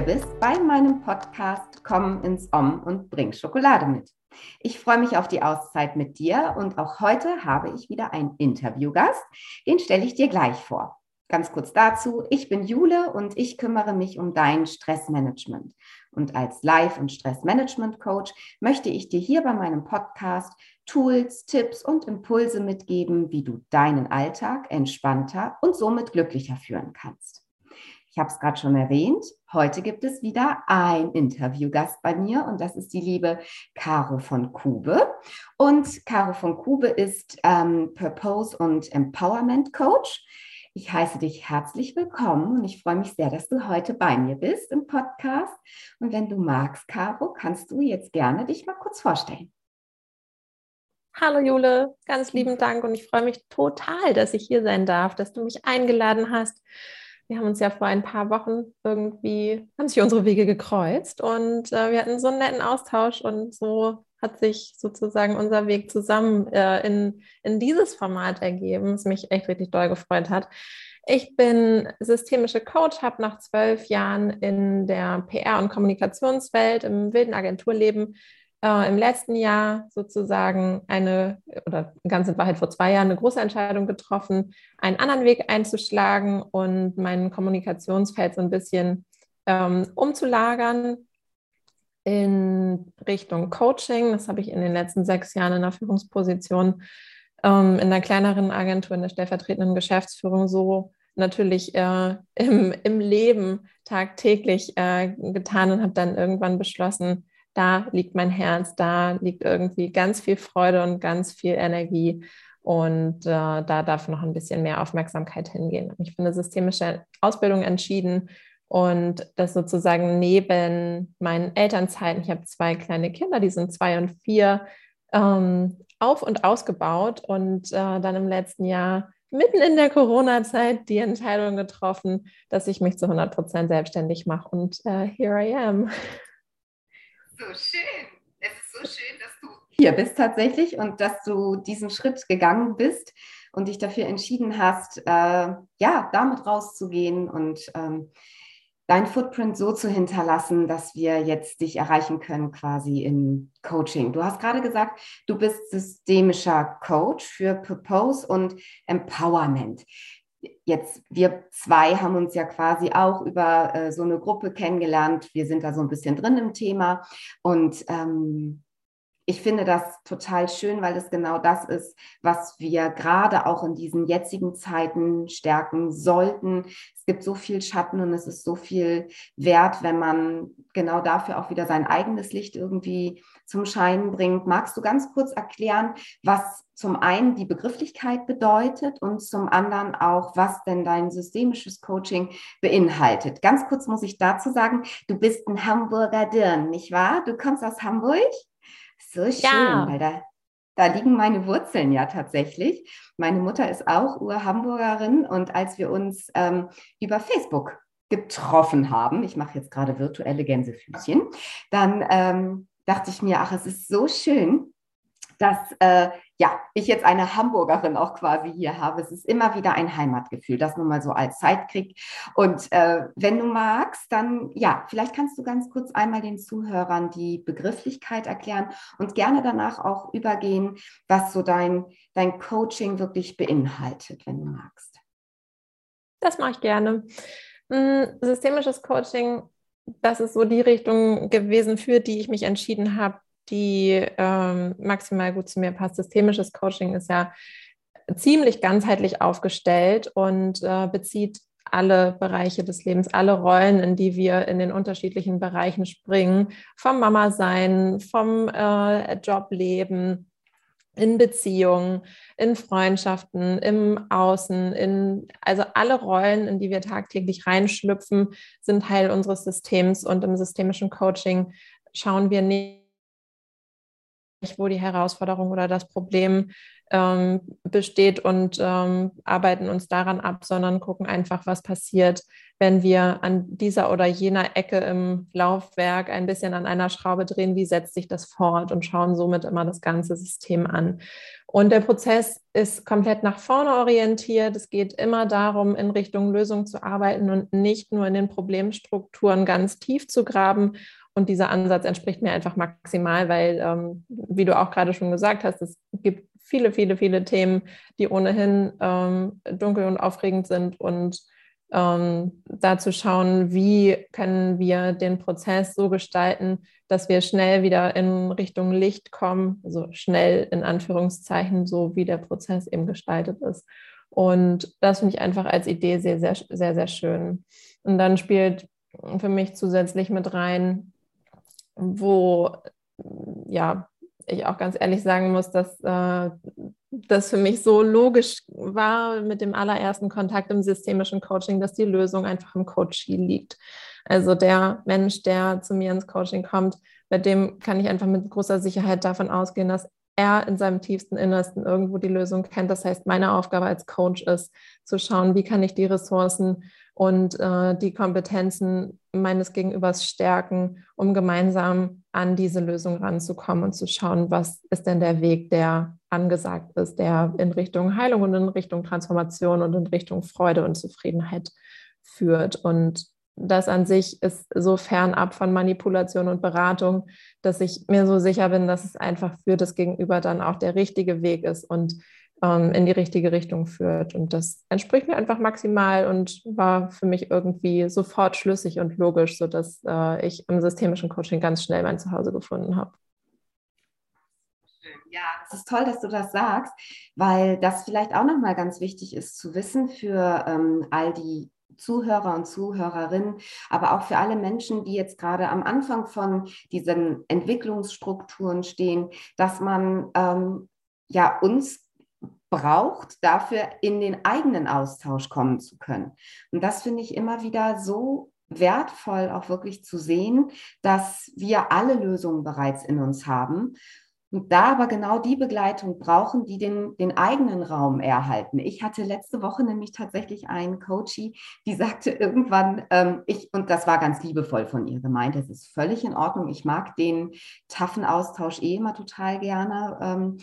hier bist bei meinem Podcast Komm ins Om und bring Schokolade mit. Ich freue mich auf die Auszeit mit dir und auch heute habe ich wieder einen Interviewgast. Den stelle ich dir gleich vor. Ganz kurz dazu, ich bin Jule und ich kümmere mich um dein Stressmanagement. Und als Life- und Stressmanagement-Coach möchte ich dir hier bei meinem Podcast Tools, Tipps und Impulse mitgeben, wie du deinen Alltag entspannter und somit glücklicher führen kannst. Ich habe es gerade schon erwähnt. Heute gibt es wieder ein Interviewgast bei mir und das ist die liebe Caro von Kube. Und Caro von Kube ist ähm, Purpose und Empowerment Coach. Ich heiße dich herzlich willkommen und ich freue mich sehr, dass du heute bei mir bist im Podcast. Und wenn du magst, Caro, kannst du jetzt gerne dich mal kurz vorstellen. Hallo Jule, ganz lieben Dank und ich freue mich total, dass ich hier sein darf, dass du mich eingeladen hast. Wir haben uns ja vor ein paar Wochen irgendwie, haben sich unsere Wege gekreuzt und äh, wir hatten so einen netten Austausch und so hat sich sozusagen unser Weg zusammen äh, in, in dieses Format ergeben, was mich echt richtig doll gefreut hat. Ich bin systemische Coach, habe nach zwölf Jahren in der PR- und Kommunikationswelt im wilden Agenturleben äh, im letzten Jahr sozusagen eine, oder ganz in Wahrheit vor zwei Jahren, eine große Entscheidung getroffen, einen anderen Weg einzuschlagen und mein Kommunikationsfeld so ein bisschen ähm, umzulagern in Richtung Coaching. Das habe ich in den letzten sechs Jahren in der Führungsposition ähm, in einer kleineren Agentur, in der stellvertretenden Geschäftsführung so natürlich äh, im, im Leben tagtäglich äh, getan und habe dann irgendwann beschlossen, da liegt mein Herz, da liegt irgendwie ganz viel Freude und ganz viel Energie. Und äh, da darf noch ein bisschen mehr Aufmerksamkeit hingehen. Ich bin eine systemische Ausbildung entschieden und das sozusagen neben meinen Elternzeiten, ich habe zwei kleine Kinder, die sind zwei und vier, ähm, auf und ausgebaut und äh, dann im letzten Jahr mitten in der Corona-Zeit die Entscheidung getroffen, dass ich mich zu 100 Prozent selbstständig mache und äh, here I am. So schön. Es ist so schön, dass du hier bist tatsächlich und dass du diesen Schritt gegangen bist und dich dafür entschieden hast, äh, ja, damit rauszugehen und ähm, dein Footprint so zu hinterlassen, dass wir jetzt dich erreichen können quasi im Coaching. Du hast gerade gesagt, du bist systemischer Coach für Purpose und Empowerment. Jetzt, wir zwei haben uns ja quasi auch über äh, so eine Gruppe kennengelernt. Wir sind da so ein bisschen drin im Thema und ähm, ich finde das total schön, weil es genau das ist, was wir gerade auch in diesen jetzigen Zeiten stärken sollten. Es gibt so viel Schatten und es ist so viel wert, wenn man genau dafür auch wieder sein eigenes Licht irgendwie zum Scheinen bringt. Magst du ganz kurz erklären, was zum einen die Begrifflichkeit bedeutet und zum anderen auch, was denn dein systemisches Coaching beinhaltet? Ganz kurz muss ich dazu sagen, du bist ein Hamburger Dirn, nicht wahr? Du kommst aus Hamburg? So schön, ja. weil da, da liegen meine Wurzeln ja tatsächlich. Meine Mutter ist auch Ur-Hamburgerin und als wir uns ähm, über Facebook getroffen haben, ich mache jetzt gerade virtuelle Gänsefüßchen, dann ähm, dachte ich mir, ach, es ist so schön, dass äh, ja, ich jetzt eine Hamburgerin auch quasi hier habe. Es ist immer wieder ein Heimatgefühl, das nun mal so als Zeitkrieg. Und äh, wenn du magst, dann ja, vielleicht kannst du ganz kurz einmal den Zuhörern die Begrifflichkeit erklären und gerne danach auch übergehen, was so dein, dein Coaching wirklich beinhaltet, wenn du magst. Das mache ich gerne. Hm, systemisches Coaching, das ist so die Richtung gewesen, für die ich mich entschieden habe, die ähm, maximal gut zu mir passt. Systemisches Coaching ist ja ziemlich ganzheitlich aufgestellt und äh, bezieht alle Bereiche des Lebens, alle Rollen, in die wir in den unterschiedlichen Bereichen springen, vom Mama sein, vom äh, Jobleben, in Beziehungen, in Freundschaften, im Außen, in also alle Rollen, in die wir tagtäglich reinschlüpfen, sind Teil unseres Systems und im systemischen Coaching schauen wir nicht wo die Herausforderung oder das Problem ähm, besteht und ähm, arbeiten uns daran ab, sondern gucken einfach, was passiert, wenn wir an dieser oder jener Ecke im Laufwerk ein bisschen an einer Schraube drehen, wie setzt sich das fort und schauen somit immer das ganze System an. Und der Prozess ist komplett nach vorne orientiert. Es geht immer darum, in Richtung Lösung zu arbeiten und nicht nur in den Problemstrukturen ganz tief zu graben. Und dieser Ansatz entspricht mir einfach maximal, weil, ähm, wie du auch gerade schon gesagt hast, es gibt viele, viele, viele Themen, die ohnehin ähm, dunkel und aufregend sind und ähm, da zu schauen, wie können wir den Prozess so gestalten, dass wir schnell wieder in Richtung Licht kommen, also schnell in Anführungszeichen, so wie der Prozess eben gestaltet ist. Und das finde ich einfach als Idee sehr, sehr, sehr, sehr schön. Und dann spielt für mich zusätzlich mit rein, wo ja ich auch ganz ehrlich sagen muss, dass äh, das für mich so logisch war mit dem allerersten Kontakt im systemischen Coaching, dass die Lösung einfach im Coaching liegt. Also der Mensch, der zu mir ins Coaching kommt, bei dem kann ich einfach mit großer Sicherheit davon ausgehen, dass er in seinem tiefsten Innersten irgendwo die Lösung kennt. Das heißt, meine Aufgabe als Coach ist zu schauen, wie kann ich die Ressourcen und äh, die Kompetenzen meines Gegenübers stärken, um gemeinsam an diese Lösung ranzukommen und zu schauen, was ist denn der Weg, der angesagt ist, der in Richtung Heilung und in Richtung Transformation und in Richtung Freude und Zufriedenheit führt. Und das an sich ist so fernab von Manipulation und Beratung, dass ich mir so sicher bin, dass es einfach für das Gegenüber dann auch der richtige Weg ist und ähm, in die richtige Richtung führt. Und das entspricht mir einfach maximal und war für mich irgendwie sofort schlüssig und logisch, sodass äh, ich im systemischen Coaching ganz schnell mein Zuhause gefunden habe. Ja, es ist toll, dass du das sagst, weil das vielleicht auch nochmal ganz wichtig ist zu wissen für ähm, all die Zuhörer und Zuhörerinnen, aber auch für alle Menschen, die jetzt gerade am Anfang von diesen Entwicklungsstrukturen stehen, dass man ähm, ja uns braucht, dafür in den eigenen Austausch kommen zu können. Und das finde ich immer wieder so wertvoll, auch wirklich zu sehen, dass wir alle Lösungen bereits in uns haben und da aber genau die Begleitung brauchen, die den, den eigenen Raum erhalten. Ich hatte letzte Woche nämlich tatsächlich einen Coachie, die sagte irgendwann, ähm, ich, und das war ganz liebevoll von ihr gemeint, es ist völlig in Ordnung, ich mag den taffen Austausch eh immer total gerne. Ähm,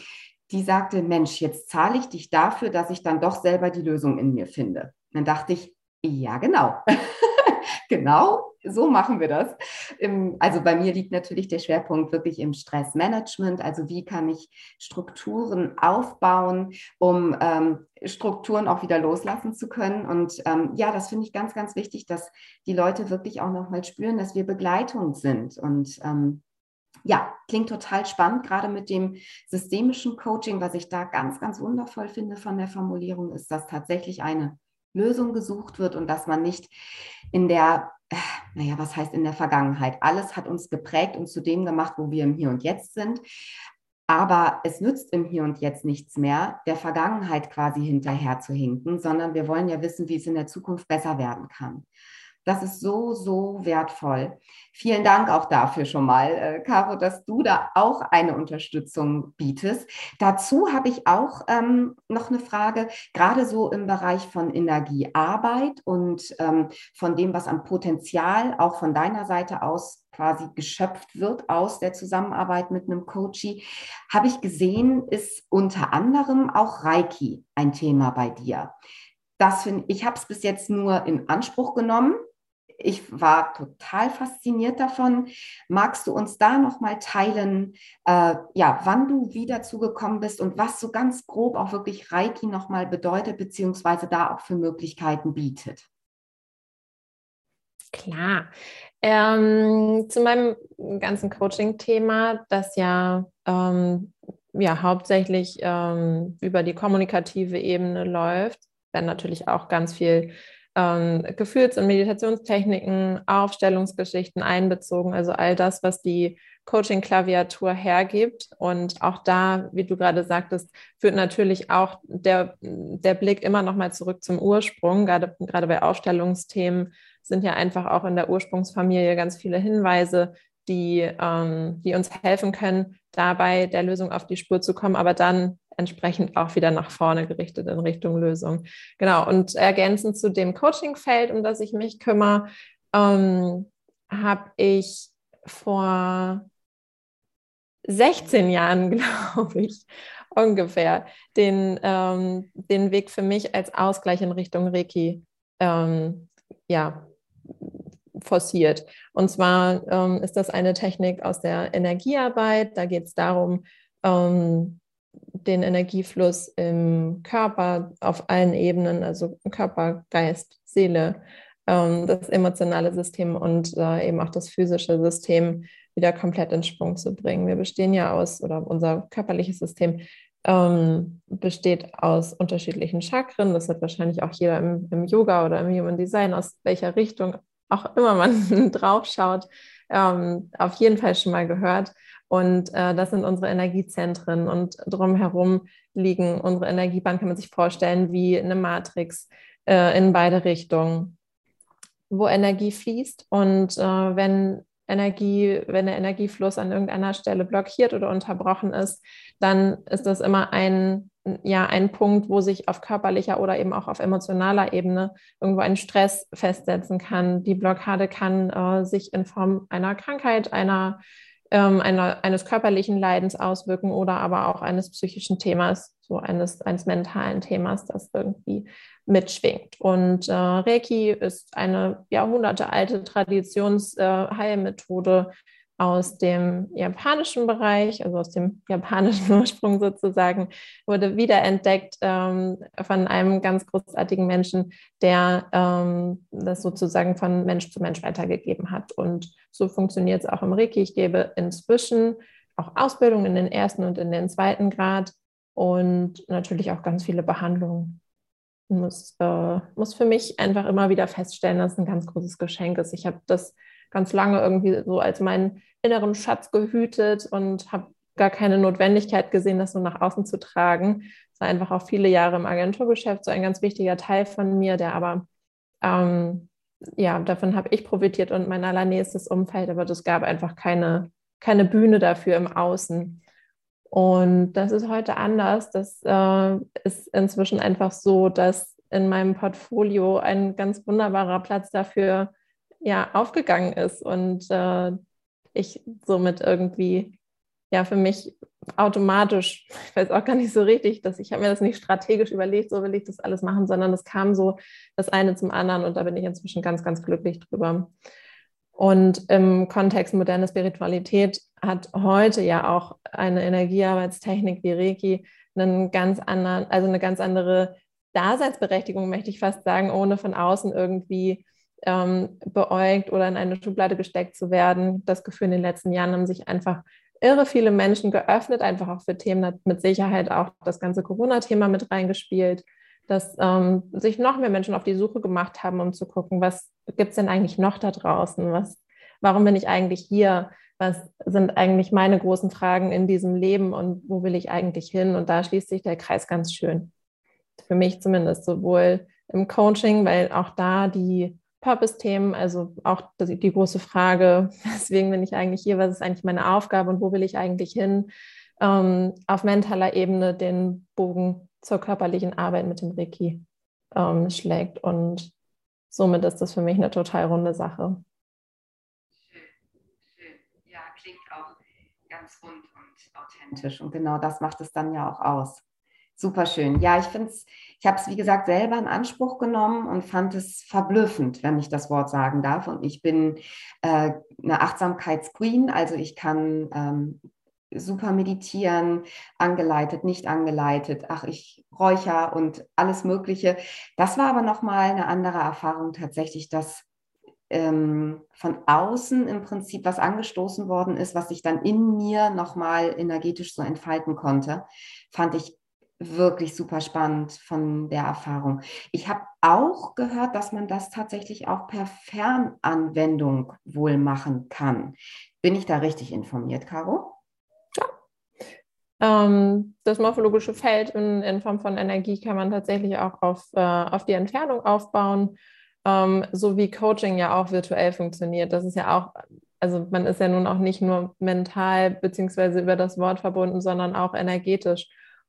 die sagte, Mensch, jetzt zahle ich dich dafür, dass ich dann doch selber die Lösung in mir finde. Dann dachte ich, ja, genau. genau, so machen wir das. Also bei mir liegt natürlich der Schwerpunkt wirklich im Stressmanagement. Also wie kann ich Strukturen aufbauen, um ähm, Strukturen auch wieder loslassen zu können. Und ähm, ja, das finde ich ganz, ganz wichtig, dass die Leute wirklich auch nochmal spüren, dass wir Begleitung sind. Und ähm, ja, klingt total spannend, gerade mit dem systemischen Coaching. Was ich da ganz, ganz wundervoll finde von der Formulierung, ist, dass tatsächlich eine Lösung gesucht wird und dass man nicht in der, naja, was heißt in der Vergangenheit? Alles hat uns geprägt und zu dem gemacht, wo wir im Hier und Jetzt sind. Aber es nützt im Hier und Jetzt nichts mehr, der Vergangenheit quasi hinterher zu hinken, sondern wir wollen ja wissen, wie es in der Zukunft besser werden kann. Das ist so, so wertvoll. Vielen Dank auch dafür schon mal, äh, Caro, dass du da auch eine Unterstützung bietest. Dazu habe ich auch ähm, noch eine Frage, gerade so im Bereich von Energiearbeit und ähm, von dem, was am Potenzial auch von deiner Seite aus quasi geschöpft wird aus der Zusammenarbeit mit einem Coachie, habe ich gesehen, ist unter anderem auch Reiki ein Thema bei dir. Das finde ich habe es bis jetzt nur in Anspruch genommen ich war total fasziniert davon. Magst du uns da noch mal teilen, äh, ja, wann du wieder zugekommen bist und was so ganz grob auch wirklich Reiki noch mal bedeutet beziehungsweise da auch für Möglichkeiten bietet? Klar. Ähm, zu meinem ganzen Coaching-Thema, das ja, ähm, ja hauptsächlich ähm, über die kommunikative Ebene läuft, werden natürlich auch ganz viel ähm, Gefühls- und Meditationstechniken, Aufstellungsgeschichten einbezogen, also all das, was die Coaching-Klaviatur hergibt. Und auch da, wie du gerade sagtest, führt natürlich auch der, der Blick immer noch mal zurück zum Ursprung. Gerade, gerade bei Aufstellungsthemen sind ja einfach auch in der Ursprungsfamilie ganz viele Hinweise, die, ähm, die uns helfen können, dabei der Lösung auf die Spur zu kommen, aber dann entsprechend auch wieder nach vorne gerichtet in Richtung Lösung. Genau, und ergänzend zu dem Coaching-Feld, um das ich mich kümmere, ähm, habe ich vor 16 Jahren, glaube ich, ungefähr den, ähm, den Weg für mich als Ausgleich in Richtung Reiki ähm, ja, forciert. Und zwar ähm, ist das eine Technik aus der Energiearbeit. Da geht es darum, ähm, den Energiefluss im Körper auf allen Ebenen, also Körper, Geist, Seele, ähm, das emotionale System und äh, eben auch das physische System wieder komplett in Sprung zu bringen. Wir bestehen ja aus, oder unser körperliches System ähm, besteht aus unterschiedlichen Chakren. Das hat wahrscheinlich auch jeder im, im, Yoga oder im Human Design, aus welcher Richtung auch immer man drauf schaut, ähm, auf jeden Fall schon mal gehört. Und äh, das sind unsere Energiezentren. Und drumherum liegen unsere Energiebahnen, kann man sich vorstellen, wie eine Matrix äh, in beide Richtungen, wo Energie fließt. Und äh, wenn Energie, wenn der Energiefluss an irgendeiner Stelle blockiert oder unterbrochen ist, dann ist das immer ein, ja, ein Punkt, wo sich auf körperlicher oder eben auch auf emotionaler Ebene irgendwo ein Stress festsetzen kann. Die Blockade kann äh, sich in Form einer Krankheit, einer, ähm, einer, eines körperlichen Leidens auswirken oder aber auch eines psychischen Themas, so eines, eines mentalen Themas, das irgendwie mitschwingt. Und äh, Reiki ist eine jahrhundertealte Traditionsheilmethode äh, aus dem japanischen Bereich, also aus dem japanischen Ursprung sozusagen, wurde wiederentdeckt ähm, von einem ganz großartigen Menschen, der ähm, das sozusagen von Mensch zu Mensch weitergegeben hat. Und so funktioniert es auch im Reiki. Ich gebe inzwischen auch Ausbildung in den ersten und in den zweiten Grad und natürlich auch ganz viele Behandlungen muss, äh, muss für mich einfach immer wieder feststellen, dass es ein ganz großes Geschenk ist. Ich habe das ganz lange irgendwie so als meinen inneren Schatz gehütet und habe gar keine Notwendigkeit gesehen, das so nach außen zu tragen. Es war einfach auch viele Jahre im Agenturgeschäft so ein ganz wichtiger Teil von mir, der aber, ähm, ja, davon habe ich profitiert und mein allernächstes Umfeld, aber das gab einfach keine, keine Bühne dafür im Außen. Und das ist heute anders. Das äh, ist inzwischen einfach so, dass in meinem Portfolio ein ganz wunderbarer Platz dafür ja aufgegangen ist und äh, ich somit irgendwie ja für mich automatisch, ich weiß auch gar nicht so richtig, dass ich habe mir das nicht strategisch überlegt, so will ich das alles machen, sondern es kam so das eine zum anderen und da bin ich inzwischen ganz, ganz glücklich drüber. Und im Kontext moderne Spiritualität hat heute ja auch eine Energiearbeitstechnik wie Reiki einen ganz anderen, also eine ganz andere Daseinsberechtigung, möchte ich fast sagen, ohne von außen irgendwie ähm, beäugt oder in eine Schublade gesteckt zu werden. Das Gefühl in den letzten Jahren haben sich einfach irre viele Menschen geöffnet, einfach auch für Themen, hat mit Sicherheit auch das ganze Corona-Thema mit reingespielt, dass ähm, sich noch mehr Menschen auf die Suche gemacht haben, um zu gucken, was gibt es denn eigentlich noch da draußen? Was, warum bin ich eigentlich hier? Was sind eigentlich meine großen Fragen in diesem Leben und wo will ich eigentlich hin? Und da schließt sich der Kreis ganz schön. Für mich zumindest, sowohl im Coaching, weil auch da die Purpose-Themen, also auch die, große Frage, weswegen bin ich eigentlich hier, was ist eigentlich meine Aufgabe und wo will ich eigentlich hin, ähm, auf mentaler Ebene den Bogen zur körperlichen Arbeit mit dem Reiki ähm, schlägt. Und somit ist das für mich eine total runde Sache. Schön, schön. Ja, klingt auch ganz rund und authentisch. Und genau das macht es dann ja auch aus. Super schön. Ja, ich finde es, ich habe es wie gesagt selber in Anspruch genommen und fand es verblüffend, wenn ich das Wort sagen darf. Und ich bin äh, eine Achtsamkeitsqueen, also ich kann ähm, super meditieren, angeleitet, nicht angeleitet, ach, ich räucher und alles Mögliche. Das war aber nochmal eine andere Erfahrung tatsächlich, dass ähm, von außen im Prinzip was angestoßen worden ist, was sich dann in mir nochmal energetisch so entfalten konnte, fand ich wirklich super spannend von der Erfahrung. Ich habe auch gehört, dass man das tatsächlich auch per Fernanwendung wohl machen kann. Bin ich da richtig informiert, Caro? Ja. Ähm, das morphologische Feld in, in, Form von Energie kann man tatsächlich auch auf, äh, auf die Entfernung aufbauen, ähm, so wie Coaching ja auch virtuell funktioniert. Das ist ja auch also man ist ja nun auch nicht nur mental beziehungsweise über das Wort verbunden, sondern auch energetisch.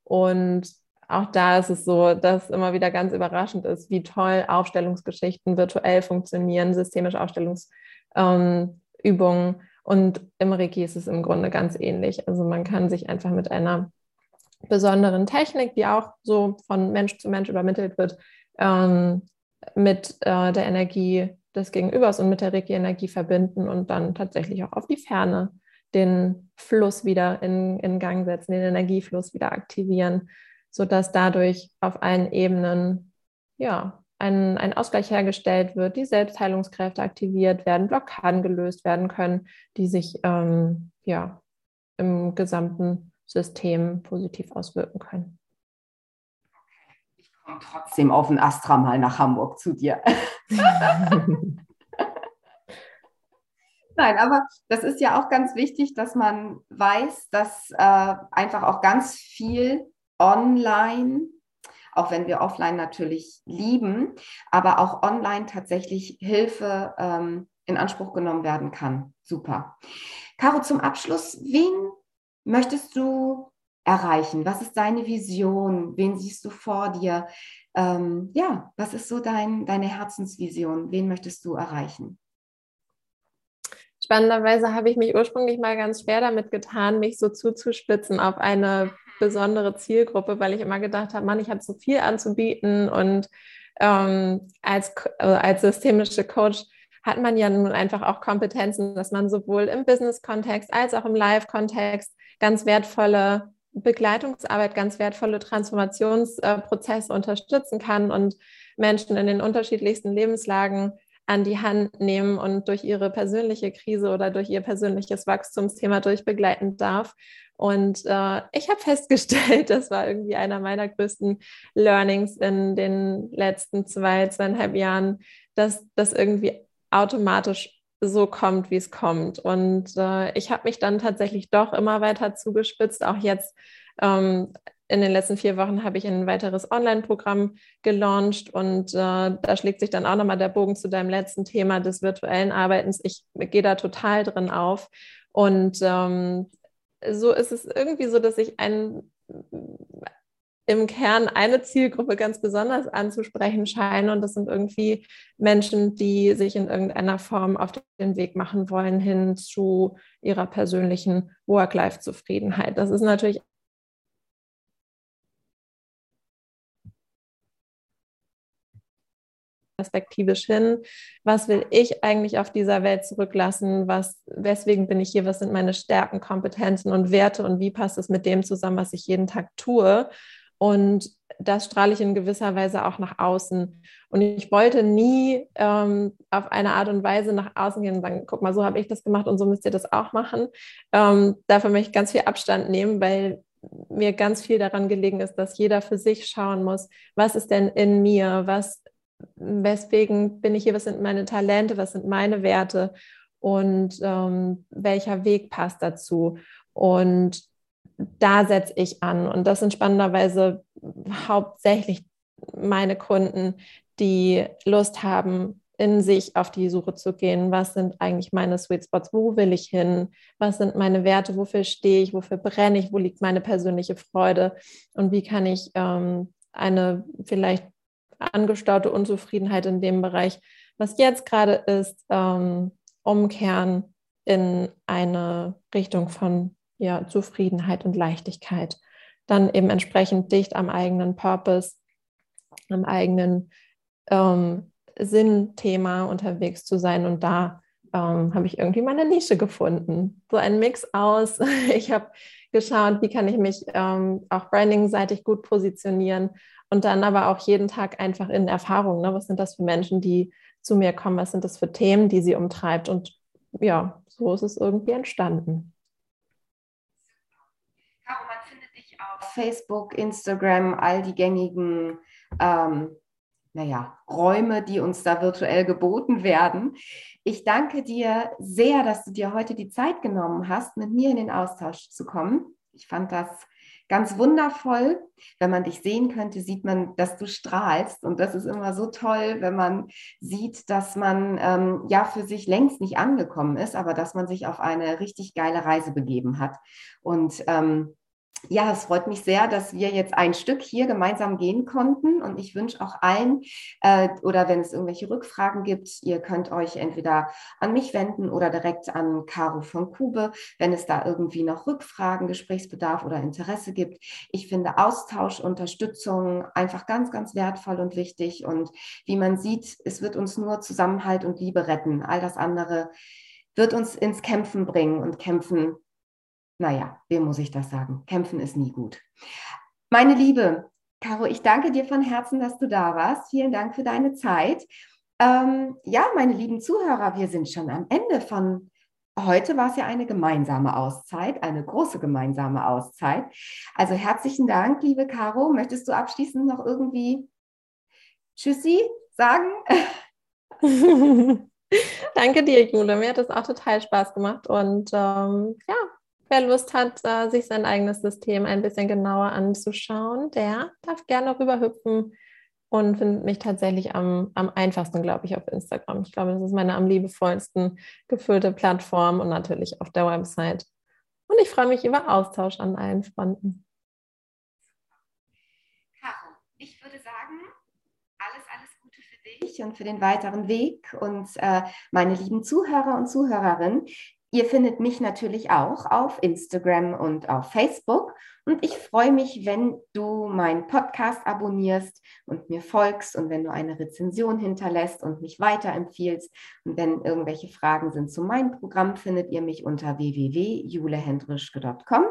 Und auch da ist es so, dass immer wieder ganz überraschend ist, wie toll Aufstellungsgeschichten virtuell funktionieren, systemische Aufstellungsübungen. Ähm, und im Reiki ist es im Grunde ganz ähnlich. Also man kann sich einfach mit einer besonderen Technik, die auch so von Mensch zu Mensch übermittelt wird, ähm, mit äh, der Energie des Gegenübers und mit der Reiki-Energie verbinden und dann tatsächlich auch auf die Ferne den Fluss wieder in, in Gang setzen, den Energiefluss wieder aktivieren, sodass dadurch auf allen Ebenen ja, ein, ein Ausgleich hergestellt wird, die Selbstheilungskräfte aktiviert werden, Blockaden gelöst werden können, die sich ähm, ja, im gesamten System positiv auswirken können. Ich komme trotzdem auf ein Astra mal nach Hamburg zu dir. Nein, aber das ist ja auch ganz wichtig, dass man weiß, dass äh, einfach auch ganz viel online, auch wenn wir offline natürlich lieben, aber auch online tatsächlich Hilfe ähm, in Anspruch genommen werden kann. Super. Caro, zum Abschluss, wen möchtest du erreichen? Was ist deine Vision? Wen siehst du vor dir? Ähm, ja, was ist so dein, deine Herzensvision? Wen möchtest du erreichen? Spannenderweise habe ich mich ursprünglich mal ganz schwer damit getan, mich so zuzuspitzen auf eine besondere Zielgruppe, weil ich immer gedacht habe, Mann, ich habe so viel anzubieten. Und ähm, als, also als systemische Coach hat man ja nun einfach auch Kompetenzen, dass man sowohl im Business-Kontext als auch im Live-Kontext ganz wertvolle Begleitungsarbeit, ganz wertvolle Transformationsprozesse unterstützen kann und Menschen in den unterschiedlichsten Lebenslagen an die Hand nehmen und durch ihre persönliche Krise oder durch ihr persönliches Wachstumsthema durchbegleiten darf. Und äh, ich habe festgestellt, das war irgendwie einer meiner größten Learnings in den letzten zwei, zweieinhalb Jahren, dass das irgendwie automatisch so kommt, wie es kommt. Und äh, ich habe mich dann tatsächlich doch immer weiter zugespitzt, auch jetzt ähm, in den letzten vier Wochen habe ich ein weiteres Online-Programm gelauncht und äh, da schlägt sich dann auch nochmal der Bogen zu deinem letzten Thema des virtuellen Arbeitens. Ich gehe da total drin auf und ähm, so ist es irgendwie so, dass ich ein, im Kern eine Zielgruppe ganz besonders anzusprechen scheine und das sind irgendwie Menschen, die sich in irgendeiner Form auf den Weg machen wollen hin zu ihrer persönlichen Work-Life-Zufriedenheit. Das ist natürlich perspektivisch hin? Was will ich eigentlich auf dieser Welt zurücklassen? Was, weswegen bin ich hier? Was sind meine Stärken, Kompetenzen und Werte und wie passt es mit dem zusammen, was ich jeden Tag tue? Und das strahle ich in gewisser Weise auch nach außen. Und ich wollte nie ähm, auf eine Art und Weise nach außen gehen und sagen, guck mal, so habe ich das gemacht und so müsst ihr das auch machen. Ähm, dafür möchte ich ganz viel Abstand nehmen, weil mir ganz viel daran gelegen ist, dass jeder für sich schauen muss, was ist denn in mir, was weswegen bin ich hier, was sind meine Talente, was sind meine Werte und ähm, welcher Weg passt dazu. Und da setze ich an. Und das sind spannenderweise hauptsächlich meine Kunden, die Lust haben, in sich auf die Suche zu gehen. Was sind eigentlich meine Sweet Spots? Wo will ich hin? Was sind meine Werte? Wofür stehe ich? Wofür brenne ich? Wo liegt meine persönliche Freude? Und wie kann ich ähm, eine vielleicht angestaute Unzufriedenheit in dem Bereich, was jetzt gerade ist, ähm, umkehren in eine Richtung von ja, Zufriedenheit und Leichtigkeit. Dann eben entsprechend dicht am eigenen Purpose, am eigenen ähm, Sinnthema unterwegs zu sein. Und da ähm, habe ich irgendwie meine Nische gefunden. So ein Mix aus. Ich habe geschaut, wie kann ich mich ähm, auch branding-seitig gut positionieren und dann aber auch jeden Tag einfach in Erfahrung. Ne? Was sind das für Menschen, die zu mir kommen? Was sind das für Themen, die sie umtreibt? Und ja, so ist es irgendwie entstanden. Caro, man findet dich auf Facebook, Instagram, all die gängigen ähm, naja, Räume, die uns da virtuell geboten werden. Ich danke dir sehr, dass du dir heute die Zeit genommen hast, mit mir in den Austausch zu kommen. Ich fand das ganz wundervoll. Wenn man dich sehen könnte, sieht man, dass du strahlst. Und das ist immer so toll, wenn man sieht, dass man ähm, ja für sich längst nicht angekommen ist, aber dass man sich auf eine richtig geile Reise begeben hat. Und ähm, ja, es freut mich sehr, dass wir jetzt ein Stück hier gemeinsam gehen konnten. Und ich wünsche auch allen, äh, oder wenn es irgendwelche Rückfragen gibt, ihr könnt euch entweder an mich wenden oder direkt an Caro von Kube, wenn es da irgendwie noch Rückfragen, Gesprächsbedarf oder Interesse gibt. Ich finde Austausch, Unterstützung einfach ganz, ganz wertvoll und wichtig. Und wie man sieht, es wird uns nur Zusammenhalt und Liebe retten. All das andere wird uns ins Kämpfen bringen und kämpfen naja, wem muss ich das sagen? Kämpfen ist nie gut. Meine Liebe, Caro, ich danke dir von Herzen, dass du da warst. Vielen Dank für deine Zeit. Ähm, ja, meine lieben Zuhörer, wir sind schon am Ende von heute war es ja eine gemeinsame Auszeit, eine große gemeinsame Auszeit. Also herzlichen Dank, liebe Caro. Möchtest du abschließend noch irgendwie Tschüssi sagen? Danke dir, Jule. Mir hat es auch total Spaß gemacht und ähm, ja, Wer Lust hat, äh, sich sein eigenes System ein bisschen genauer anzuschauen, der darf gerne rüberhüpfen und findet mich tatsächlich am, am einfachsten, glaube ich, auf Instagram. Ich glaube, das ist meine am liebevollsten gefüllte Plattform und natürlich auf der Website. Und ich freue mich über Austausch an allen Fronten. Caro, ich würde sagen, alles, alles Gute für dich und für den weiteren Weg. Und äh, meine lieben Zuhörer und Zuhörerinnen, Ihr findet mich natürlich auch auf Instagram und auf Facebook. Und ich freue mich, wenn du meinen Podcast abonnierst und mir folgst und wenn du eine Rezension hinterlässt und mich weiterempfiehlst. Und wenn irgendwelche Fragen sind zu meinem Programm, findet ihr mich unter www.julehendrischke.com.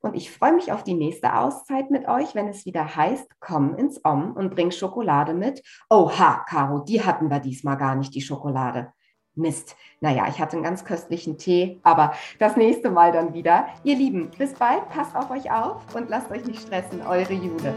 Und ich freue mich auf die nächste Auszeit mit euch, wenn es wieder heißt, komm ins Om und bring Schokolade mit. Oha, Caro, die hatten wir diesmal gar nicht, die Schokolade. Mist. Naja, ich hatte einen ganz köstlichen Tee, aber das nächste Mal dann wieder. Ihr Lieben, bis bald, passt auf euch auf und lasst euch nicht stressen. Eure Jule.